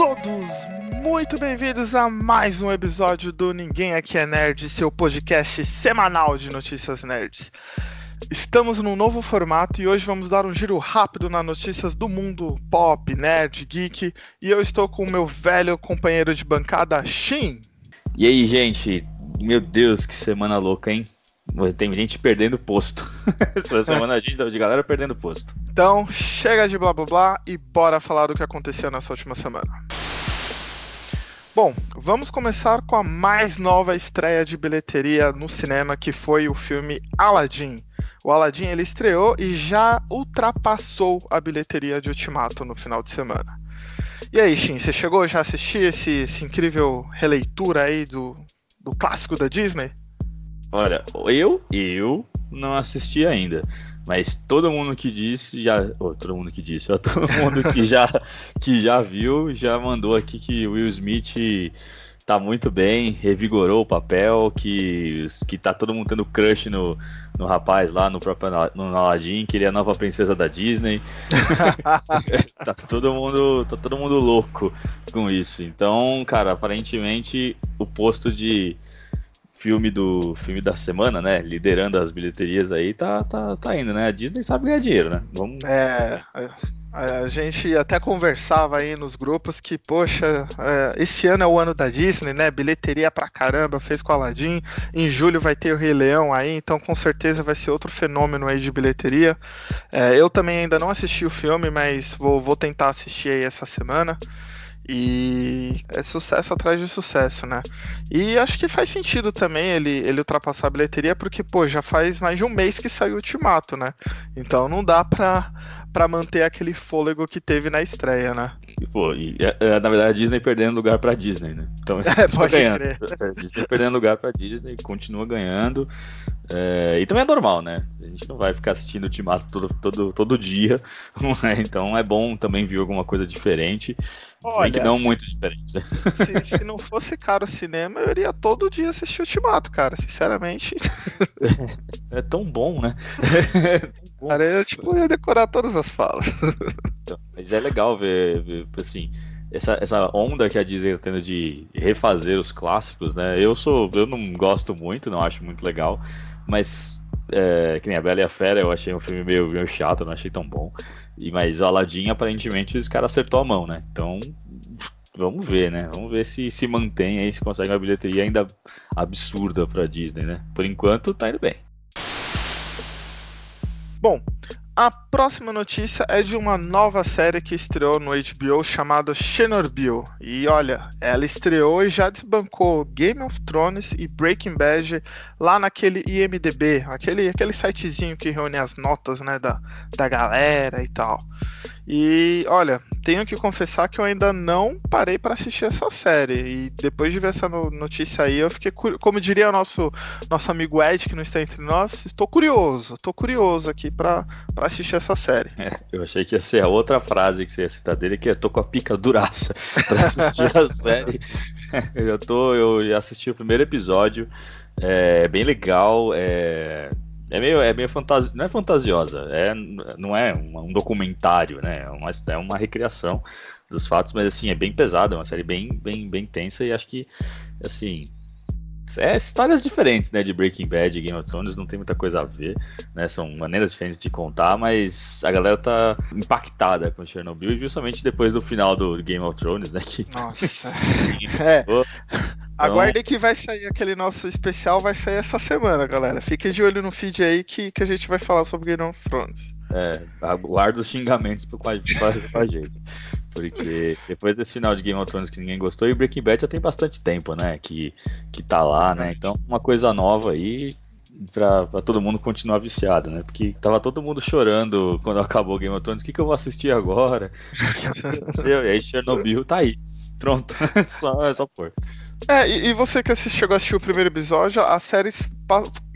todos muito bem-vindos a mais um episódio do Ninguém Aqui é Nerd, seu podcast semanal de notícias nerds. Estamos num novo formato e hoje vamos dar um giro rápido nas notícias do mundo pop, nerd, geek. E eu estou com o meu velho companheiro de bancada, Shin. E aí, gente? Meu Deus, que semana louca, hein? Tem gente perdendo posto. Essa semana de galera perdendo posto. Então, chega de blá blá blá e bora falar do que aconteceu nessa última semana. Bom, vamos começar com a mais nova estreia de bilheteria no cinema, que foi o filme Aladdin. O Aladdin ele estreou e já ultrapassou a bilheteria de Ultimato no final de semana. E aí, Shin, você chegou já a assistir esse, esse incrível releitura aí do, do clássico da Disney? Olha, eu, eu não assisti ainda. Mas todo mundo que disse já. Oh, todo mundo que disse, todo mundo que já, que já viu já mandou aqui que Will Smith tá muito bem, revigorou o papel, que, que tá todo mundo tendo crush no, no rapaz lá, no próprio no Aladdin, que ele é a nova princesa da Disney. tá todo mundo, tá todo mundo louco com isso. Então, cara, aparentemente o posto de filme do filme da semana, né? Liderando as bilheterias aí, tá, tá, tá indo, né? A Disney sabe ganhar dinheiro, né? Vamos... É, a gente até conversava aí nos grupos que, poxa, é, esse ano é o ano da Disney, né? Bilheteria pra caramba, fez com Aladdin. Em julho vai ter o Rei Leão aí, então com certeza vai ser outro fenômeno aí de bilheteria. É, eu também ainda não assisti o filme, mas vou, vou tentar assistir aí essa semana. E é sucesso atrás de sucesso, né? E acho que faz sentido também ele, ele ultrapassar a bilheteria, porque, pô, já faz mais de um mês que saiu o Ultimato, né? Então não dá pra, pra manter aquele fôlego que teve na estreia, né? E, pô, e, é, é, na verdade a Disney perdendo lugar pra Disney, né? Então é, pode ganhando. Crer. A Disney perdendo lugar pra Disney, continua ganhando. É, e também é normal, né? A gente não vai ficar assistindo o Ultimato todo, todo, todo dia. É? Então é bom também ver alguma coisa diferente. Olha, que não muito diferente. Né? Se, se, não fosse caro o cinema, eu iria todo dia assistir o Ultimato, cara. Sinceramente. É tão bom, né? É tão bom. Cara, eu tipo, ia decorar todas as falas. Então, mas é legal ver, ver assim essa, essa onda que a Disney está tendo de refazer os clássicos, né? Eu sou, eu não gosto muito, não acho muito legal, mas é, que nem a Bela e a Fera, eu achei um filme meio, meio chato, não achei tão bom. E mas Aladdin aparentemente os caras acertou a mão, né? Então vamos ver, né? Vamos ver se se mantém aí, se consegue uma bilheteria ainda absurda para Disney, né? Por enquanto tá indo bem. Bom, a próxima notícia é de uma nova série que estreou no HBO chamada Chernobyl. E olha, ela estreou e já desbancou Game of Thrones e Breaking Bad lá naquele IMDB, aquele, aquele sitezinho que reúne as notas né, da, da galera e tal. E olha, tenho que confessar que eu ainda não parei para assistir essa série. E depois de ver essa notícia aí, eu fiquei, como diria o nosso, nosso amigo Ed, que não está entre nós, estou curioso, estou curioso aqui para assistir essa série. É, eu achei que ia ser a outra frase que você ia citar dele, que é tô com a pica duraça para assistir a série. eu, tô, eu assisti o primeiro episódio, é bem legal, é é meio, é meio fantasia, não é fantasiosa, é, não é um, um documentário, né? É uma, é uma recriação dos fatos, mas assim, é bem pesada, é uma série bem, bem, bem tensa e acho que, assim, é histórias diferentes, né, de Breaking Bad e Game of Thrones, não tem muita coisa a ver, né, são maneiras diferentes de contar, mas a galera tá impactada com Chernobyl, justamente depois do final do Game of Thrones, né, que... Nossa, é... Então... Aguardem que vai sair aquele nosso especial, vai sair essa semana, galera. Fiquem de olho no feed aí que, que a gente vai falar sobre Game of Thrones. É, aguardo os xingamentos com a, com a gente. Porque depois desse final de Game of Thrones que ninguém gostou, e Breaking Bad já tem bastante tempo, né? Que, que tá lá, né? Então, uma coisa nova aí pra, pra todo mundo continuar viciado, né? Porque tava todo mundo chorando quando acabou Game of Thrones. O que, que eu vou assistir agora? e aí Chernobyl tá aí. Pronto, só, é só pôr. É, e, e, você que chegou a assistir o primeiro episódio, a série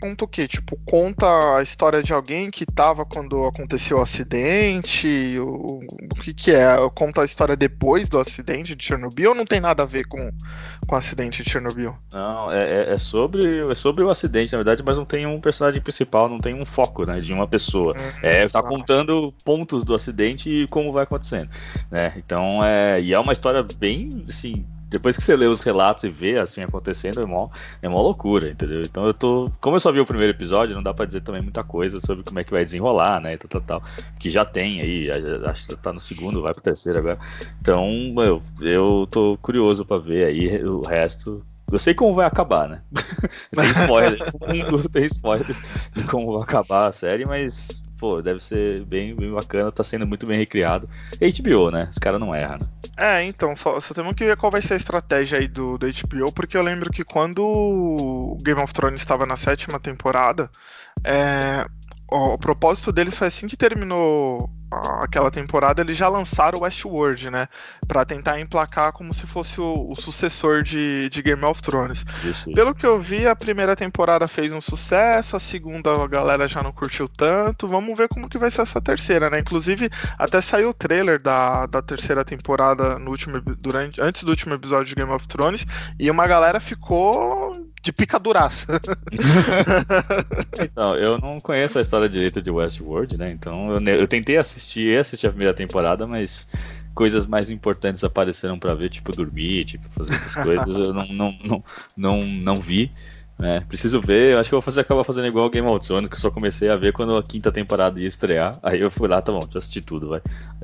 conta o quê? Tipo, conta a história de alguém que tava quando aconteceu o acidente? O, o que que é? Conta a história depois do acidente de Chernobyl ou não tem nada a ver com, com o acidente de Chernobyl? Não, é, é, é sobre, é sobre o acidente, na verdade, mas não tem um personagem principal, não tem um foco, né, de uma pessoa. Uhum, é, tá, tá contando pontos do acidente e como vai acontecendo, né? Então, é, e é uma história bem, assim, depois que você lê os relatos e vê assim acontecendo, é mó, é mó loucura, entendeu? Então eu tô. Como eu só vi o primeiro episódio, não dá pra dizer também muita coisa sobre como é que vai desenrolar, né? Tal, tal, tal. Que já tem aí, acho que tá no segundo, vai pro terceiro agora. Então, eu, eu tô curioso pra ver aí o resto. Eu sei como vai acabar, né? tem spoilers, tem spoilers de como vai acabar a série, mas pô, deve ser bem, bem bacana, tá sendo muito bem recriado. HBO, né? Os caras não erram, né? É, então, só, só temos que ver qual vai ser a estratégia aí do, do HBO, porque eu lembro que quando o Game of Thrones estava na sétima temporada, é, o, o propósito deles foi assim que terminou aquela temporada, eles já lançaram Westworld, né? Pra tentar emplacar como se fosse o, o sucessor de, de, Game of Thrones. Isso, isso. Pelo que eu vi, a primeira temporada fez um sucesso, a segunda a galera já não curtiu tanto. Vamos ver como que vai ser essa terceira, né? Inclusive, até saiu o trailer da, da terceira temporada no último, durante, antes do último episódio de Game of Thrones, e uma galera ficou de picaduraça. então, eu não conheço a história direita de Westworld, né? Então eu, eu tentei assistir, assistir a primeira temporada, mas coisas mais importantes apareceram para ver, tipo dormir, tipo fazer outras coisas, eu não, não, não, não, não vi. Né? Preciso ver, eu acho que eu vou fazer, acabar fazendo igual Game of Thrones, que eu só comecei a ver quando a quinta temporada ia estrear. Aí eu fui lá, tá bom, deixa eu assistir tudo, vai.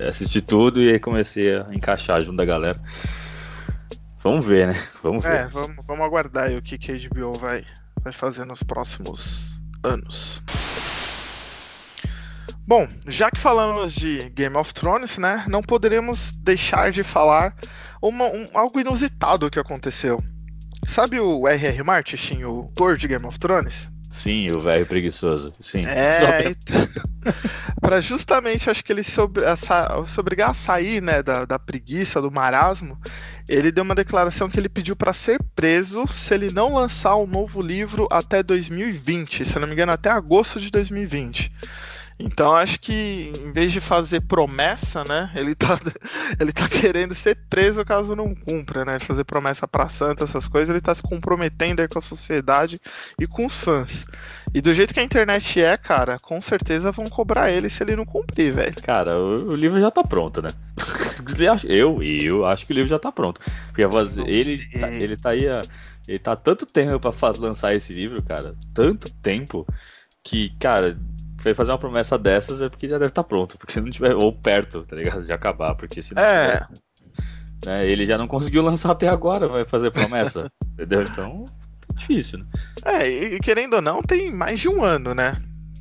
Assisti tudo e aí comecei a encaixar junto da galera. Vamos ver, né? Vamos ver. É, vamos, vamos aguardar o que, que a HBO vai, vai fazer nos próximos anos. Bom, já que falamos de Game of Thrones, né? Não poderíamos deixar de falar uma, um, algo inusitado que aconteceu. Sabe o R.R. Martin, o autor de Game of Thrones? Sim, o velho preguiçoso. Sim. É, então, para justamente, acho que ele se, ob se obrigar a sair né, da, da preguiça, do marasmo, ele deu uma declaração que ele pediu para ser preso se ele não lançar um novo livro até 2020, se eu não me engano, até agosto de 2020. Então acho que em vez de fazer promessa, né, ele tá, ele tá querendo ser preso caso não cumpra, né? Fazer promessa para santa, essas coisas, ele tá se comprometendo aí com a sociedade e com os fãs. E do jeito que a internet é, cara, com certeza vão cobrar ele se ele não cumprir, velho. Cara, o, o, livro já tá pronto, né? eu, eu acho que o livro já tá pronto. Porque ele, tá, ele tá aí, ele tá tanto tempo para lançar esse livro, cara, tanto tempo que, cara, foi fazer uma promessa dessas é porque já deve estar tá pronto, porque se não tiver ou perto, tá ligado, de acabar, porque se não é. Tiver, né, ele já não conseguiu lançar até agora, vai fazer promessa, entendeu? Então, difícil, né? É, e querendo ou não, tem mais de um ano, né?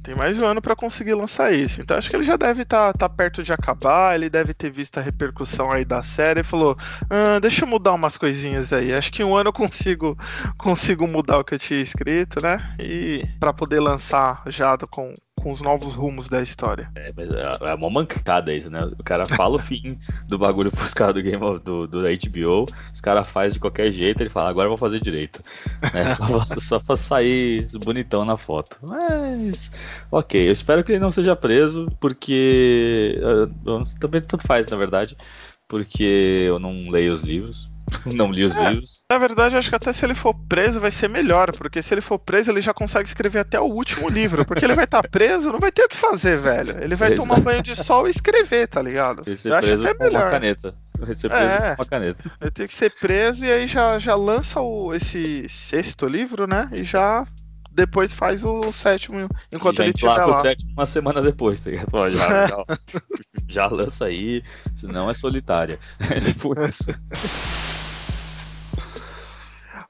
Tem mais de um ano para conseguir lançar isso. Então acho que ele já deve estar tá, tá perto de acabar. Ele deve ter visto a repercussão aí da série e falou: ah, deixa eu mudar umas coisinhas aí. Acho que em um ano eu consigo, consigo mudar o que eu tinha escrito, né? E para poder lançar já com, com os novos rumos da história. É, mas é, é uma mancada isso, né? O cara fala o fim do bagulho pros caras do Game of, do, do HBO, os caras fazem de qualquer jeito, ele fala, agora eu vou fazer direito. Né? Só, pra, só pra sair bonitão na foto. Mas, ok, eu espero que ele não seja preso, porque. Também tanto faz, na verdade, porque eu não leio os livros. Não li os é, livros. Na verdade, acho que até se ele for preso vai ser melhor, porque se ele for preso, ele já consegue escrever até o último livro. Porque ele vai estar tá preso, não vai ter o que fazer, velho. Ele vai tomar banho de sol e escrever, tá ligado? Ele ser Eu preso acho até melhor. uma caneta. Vai ser preso é, com uma caneta. Ele tem que ser preso e aí já, já lança o, esse sexto livro, né? E já depois faz o sétimo enquanto já ele estiver lá. o sétimo uma semana depois, tá ligado? Já, já, já lança aí, senão é solitária. É tipo isso.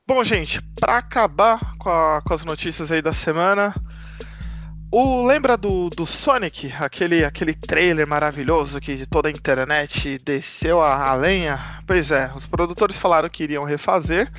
Bom, gente, para acabar com, a, com, as notícias aí da semana, o lembra do, do Sonic, aquele, aquele trailer maravilhoso que toda a internet desceu a, a lenha? Pois é, os produtores falaram que iriam refazer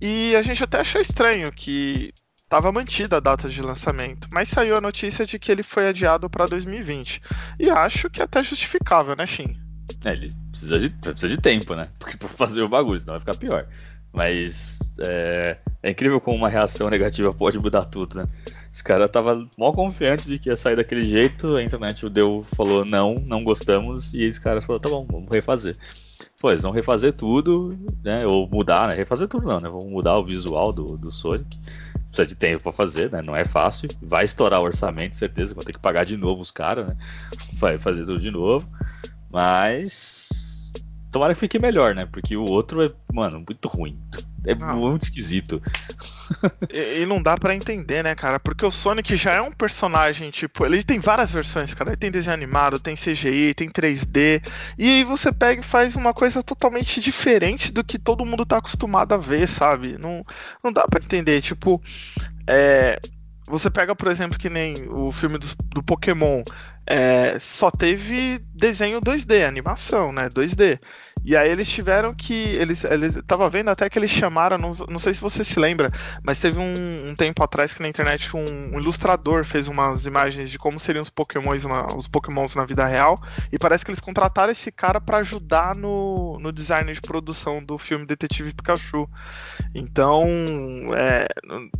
e a gente até achou estranho que estava mantida a data de lançamento, mas saiu a notícia de que ele foi adiado para 2020. E acho que é até justificável, né, Shin? É, ele precisa de, precisa de tempo, né? Porque pra fazer o bagulho, senão vai ficar pior. Mas é, é, incrível como uma reação negativa pode mudar tudo, né? Esse cara tava mal confiante de que ia sair daquele jeito, a internet deu, falou não, não gostamos, e esse cara falou, tá bom, vamos refazer. Pô, eles vão refazer tudo, né? Ou mudar, né? Refazer tudo não, né? Vão mudar o visual do, do Sonic. Precisa de tempo para fazer, né? Não é fácil. Vai estourar o orçamento, certeza. Vão ter que pagar de novo os caras, né? Vai fazer tudo de novo. Mas. Tomara que fique melhor, né? Porque o outro é, mano, muito ruim. É não. muito esquisito. E, e, não dá para entender, né, cara? Porque o Sonic já é um personagem, tipo, ele tem várias versões, cara. Ele tem desenho animado, tem CGI, tem 3D. E aí você pega e faz uma coisa totalmente diferente do que todo mundo tá acostumado a ver, sabe? Não, não dá para entender. Tipo, é, você pega, por exemplo, que nem o filme do, do Pokémon. É, só teve desenho 2D, animação, né? 2D. E aí eles tiveram que. Eles, eles tava vendo até que eles chamaram, não, não sei se você se lembra, mas teve um, um tempo atrás que na internet um, um, ilustrador fez umas imagens de como seriam os pokémons, na, os pokémons na vida real. E parece que eles contrataram esse cara para ajudar no, no design de produção do filme Detetive Pikachu. Então, é,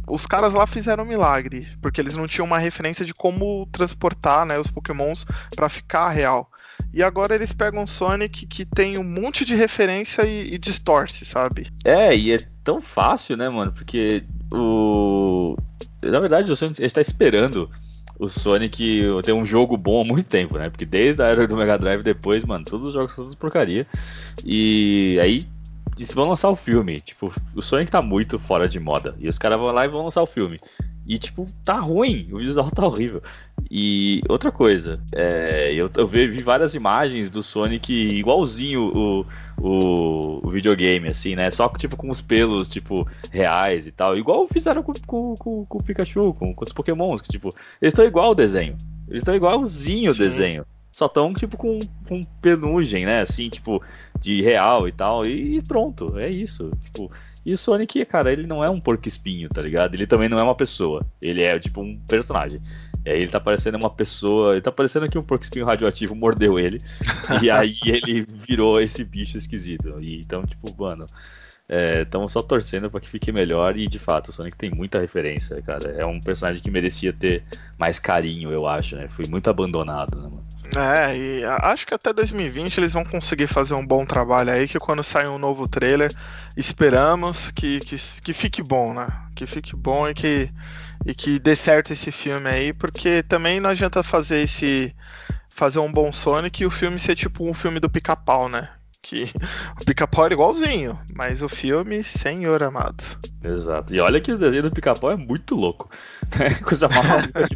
os caras lá fizeram um milagre, porque eles não tinham uma referência de como transportar né, os pokémons para ficar real. E agora eles pegam Sonic que tem um monte de referência e, e distorce, sabe? É, e é tão fácil, né, mano? Porque o. Na verdade, o Sonic está esperando o Sonic ter um jogo bom há muito tempo, né? Porque desde a era do Mega Drive depois, mano, todos os jogos são todos porcaria. E aí eles vão lançar o filme. Tipo, o Sonic tá muito fora de moda. E os caras vão lá e vão lançar o filme. E, tipo, tá ruim, o visual tá horrível. E outra coisa, é, eu, eu vi, várias imagens do Sonic igualzinho o, o, o, videogame, assim, né? Só tipo com os pelos, tipo, reais e tal. Igual fizeram com, com, com, com o Pikachu, com, com os Pokémons, que, tipo, eles estão igual o desenho. Eles estão igualzinho o desenho. Só tão, tipo, com, com penugem, né? Assim, tipo, de real e tal. E, e pronto, é isso. Tipo, e o Sonic, cara, ele não é um porco espinho, tá ligado? Ele também não é uma pessoa. Ele é tipo um personagem. E aí ele tá parecendo uma pessoa. Ele tá parecendo que um porco espinho radioativo mordeu ele. e aí ele virou esse bicho esquisito. E então, tipo, mano. Estamos é, só torcendo para que fique melhor e de fato o Sonic tem muita referência, cara. É um personagem que merecia ter mais carinho, eu acho, né? Foi muito abandonado, né, mano? É, e acho que até 2020 eles vão conseguir fazer um bom trabalho aí, que quando sair um novo trailer, esperamos que, que, que fique bom, né? Que fique bom e que, e que dê certo esse filme aí, porque também não adianta fazer esse. fazer um bom Sonic e o filme ser tipo um filme do pica-pau, né? Que o pica-pau era igualzinho, mas o filme, senhor amado. Exato. E olha que o desenho do pica-pau é muito louco. Né? Coisa maluca.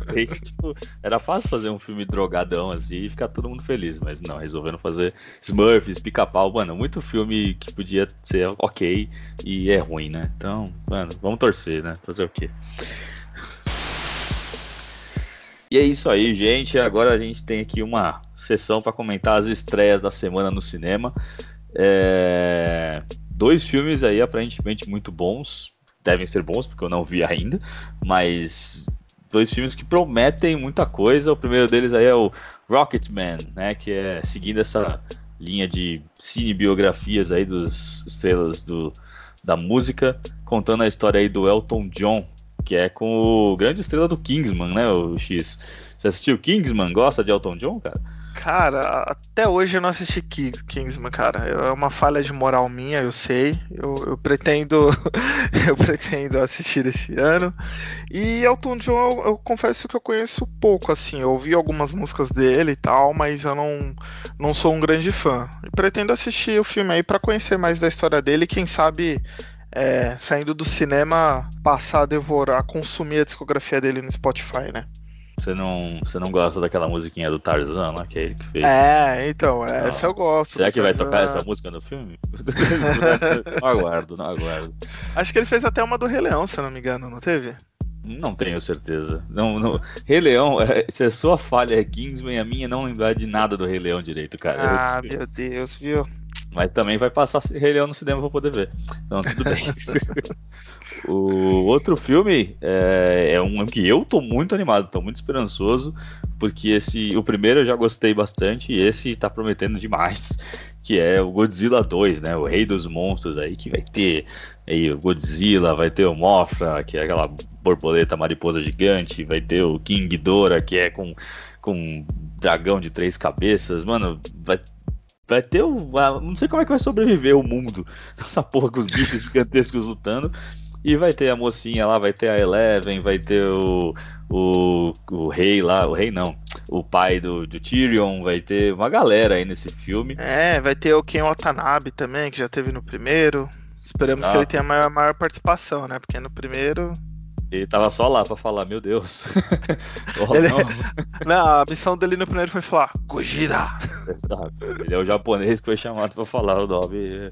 Tipo, era fácil fazer um filme drogadão assim e ficar todo mundo feliz, mas não, resolveram fazer Smurfs, pica-pau, mano, muito filme que podia ser ok e é ruim, né? Então, mano, vamos torcer, né? Fazer o quê? E é isso aí, gente. Agora a gente tem aqui uma sessão para comentar as estreias da semana no cinema. É... Dois filmes aí aparentemente muito bons. Devem ser bons, porque eu não vi ainda. Mas dois filmes que prometem muita coisa. O primeiro deles aí é o Rocketman, né? Que é seguindo essa linha de cinebiografias aí dos estrelas do, da música, contando a história aí do Elton John, que é com o grande estrela do Kingsman, né, o X. Você assistiu Kingsman? Gosta de Elton John, cara? Cara, até hoje eu não assisti Kingsman, cara. É uma falha de moral minha, eu sei. Eu, eu pretendo eu pretendo assistir esse ano. E Elton John, eu, eu, confesso que eu conheço pouco, assim. Eu ouvi algumas músicas dele e tal, mas eu não, não sou um grande fã. E pretendo assistir o filme aí para conhecer mais da história dele quem sabe é, saindo do cinema, passar a devorar, consumir a discografia dele no Spotify, né? Você não, você não gosta daquela musiquinha do Tarzan lá, que é ele que fez? É, então, essa não. eu gosto. Será que vai tocar essa música no filme? não aguardo, não aguardo. Acho que ele fez até uma do Rei Leão, se não me engano, não teve? Não tenho certeza. Não, não... Rei Leão, é, se a sua falha é Kingsman, a minha não lembrar de nada do Rei Leão direito, cara. Ah, eu... meu Deus, viu? Mas também vai passar Rei Leão no cinema pra poder ver. Então, tudo bem. o outro filme é, é, um que eu tô muito animado, tô muito esperançoso, porque esse o primeiro eu já gostei bastante e esse tá prometendo demais. que é o Godzilla 2, né? O Rei dos Monstros aí, que vai ter aí o Godzilla, vai ter o Mothra, que é aquela borboleta mariposa gigante, vai ter o King Ghidorah, que é com, com um dragão de três cabeças, mano, vai vai ter o. Não sei como é que vai sobreviver o mundo. Essa porra com os bichos gigantescos lutando. E vai ter a mocinha lá, vai ter a Eleven, vai ter o, o, o rei lá, o rei não, o pai do, do Tyrion, vai ter uma galera aí nesse filme. É, vai ter o Ken Watanabe também, que já teve no primeiro. Esperamos ah. que ele tenha maior, maior participação, né? Porque no primeiro ele tava só lá pra falar, meu Deus. oh, ele... não. a missão dele no primeiro foi falar, Gojira! Exato. Ele é o japonês que foi chamado pra falar o nome.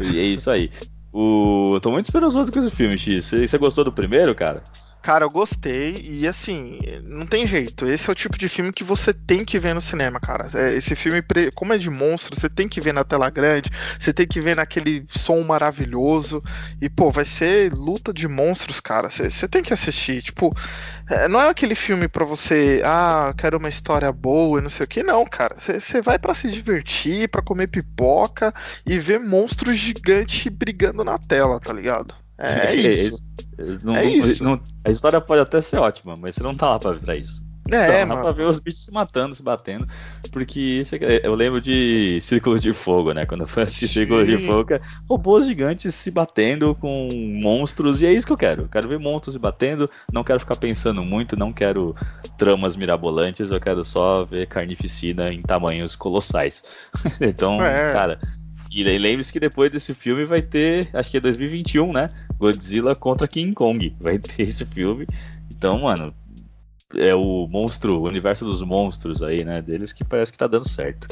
E é isso aí. O... Eu tô muito esperançoso com esse filme, X. Você gostou do primeiro, cara? Cara, eu gostei e assim, não tem jeito. Esse é o tipo de filme que você tem que ver no cinema, cara. É, esse filme, como é de monstro, você tem que ver na tela grande, você tem que ver naquele som maravilhoso. E, pô, vai ser luta de monstros, cara. Você, tem que assistir. Tipo, é, não é aquele filme pra você, ah, quero uma história boa e não sei o que, não, cara. Você vai para se divertir, para comer pipoca e ver monstros gigantes brigando na tela, tá ligado? É, é isso. Não, é isso. Não, a história pode até ser ótima, mas você não tá lá pra, pra isso. É, não, dá pra ver os bichos se matando, se batendo. Porque isso é, eu lembro de Círculo de Fogo, né? Quando eu fui assistir. Círculo de Fogo, é robôs gigantes se batendo com monstros, e é isso que eu quero. Eu quero ver monstros se batendo, não quero ficar pensando muito, não quero tramas mirabolantes, eu quero só ver carnificina em tamanhos colossais. então, é. cara, e lembre-se que depois desse filme vai ter, acho que é 2021, né? Godzilla contra King Kong. Vai ter esse filme. Então, mano, é o monstro, o universo dos monstros aí, né? Deles que parece que tá dando certo.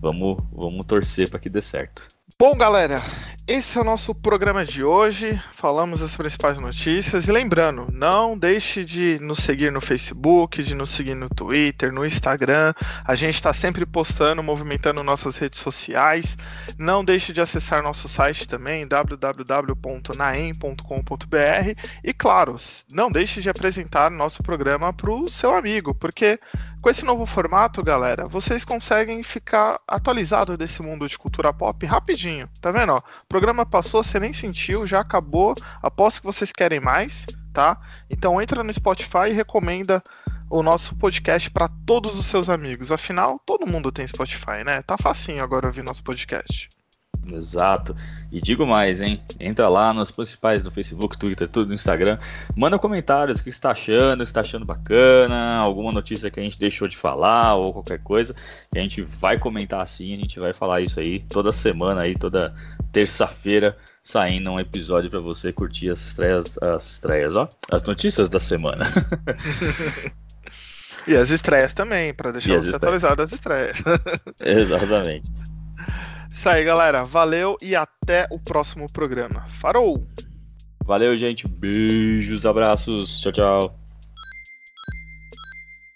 Vamos, vamos torcer para que dê certo. Bom, galera, esse é o nosso programa de hoje. Falamos as principais notícias. E lembrando, não deixe de nos seguir no Facebook, de nos seguir no Twitter, no Instagram. A gente está sempre postando, movimentando nossas redes sociais. Não deixe de acessar nosso site também, www.naem.com.br. E claro, não deixe de apresentar nosso programa para o seu amigo, porque com esse novo formato, galera, vocês conseguem ficar atualizados desse mundo de cultura pop rapidinho. Tá vendo? Ó, o programa passou, você nem sentiu, já acabou. Aposto que vocês querem mais, tá? Então entra no Spotify e recomenda o nosso podcast para todos os seus amigos. Afinal, todo mundo tem Spotify, né? Tá facinho agora ouvir nosso podcast. Exato. E digo mais, hein? Entra lá nos principais do Facebook, Twitter, tudo no Instagram. Manda comentários o que você está achando, o que está achando bacana, alguma notícia que a gente deixou de falar ou qualquer coisa. E a gente vai comentar assim, a gente vai falar isso aí toda semana aí, toda terça-feira, saindo um episódio para você curtir as estreias, as estreias, ó, as notícias da semana. e as estreias também, para deixar você atualizado das estreias. Exatamente. Isso aí, galera. Valeu e até o próximo programa. Farou! Valeu, gente. Beijos, abraços. Tchau, tchau.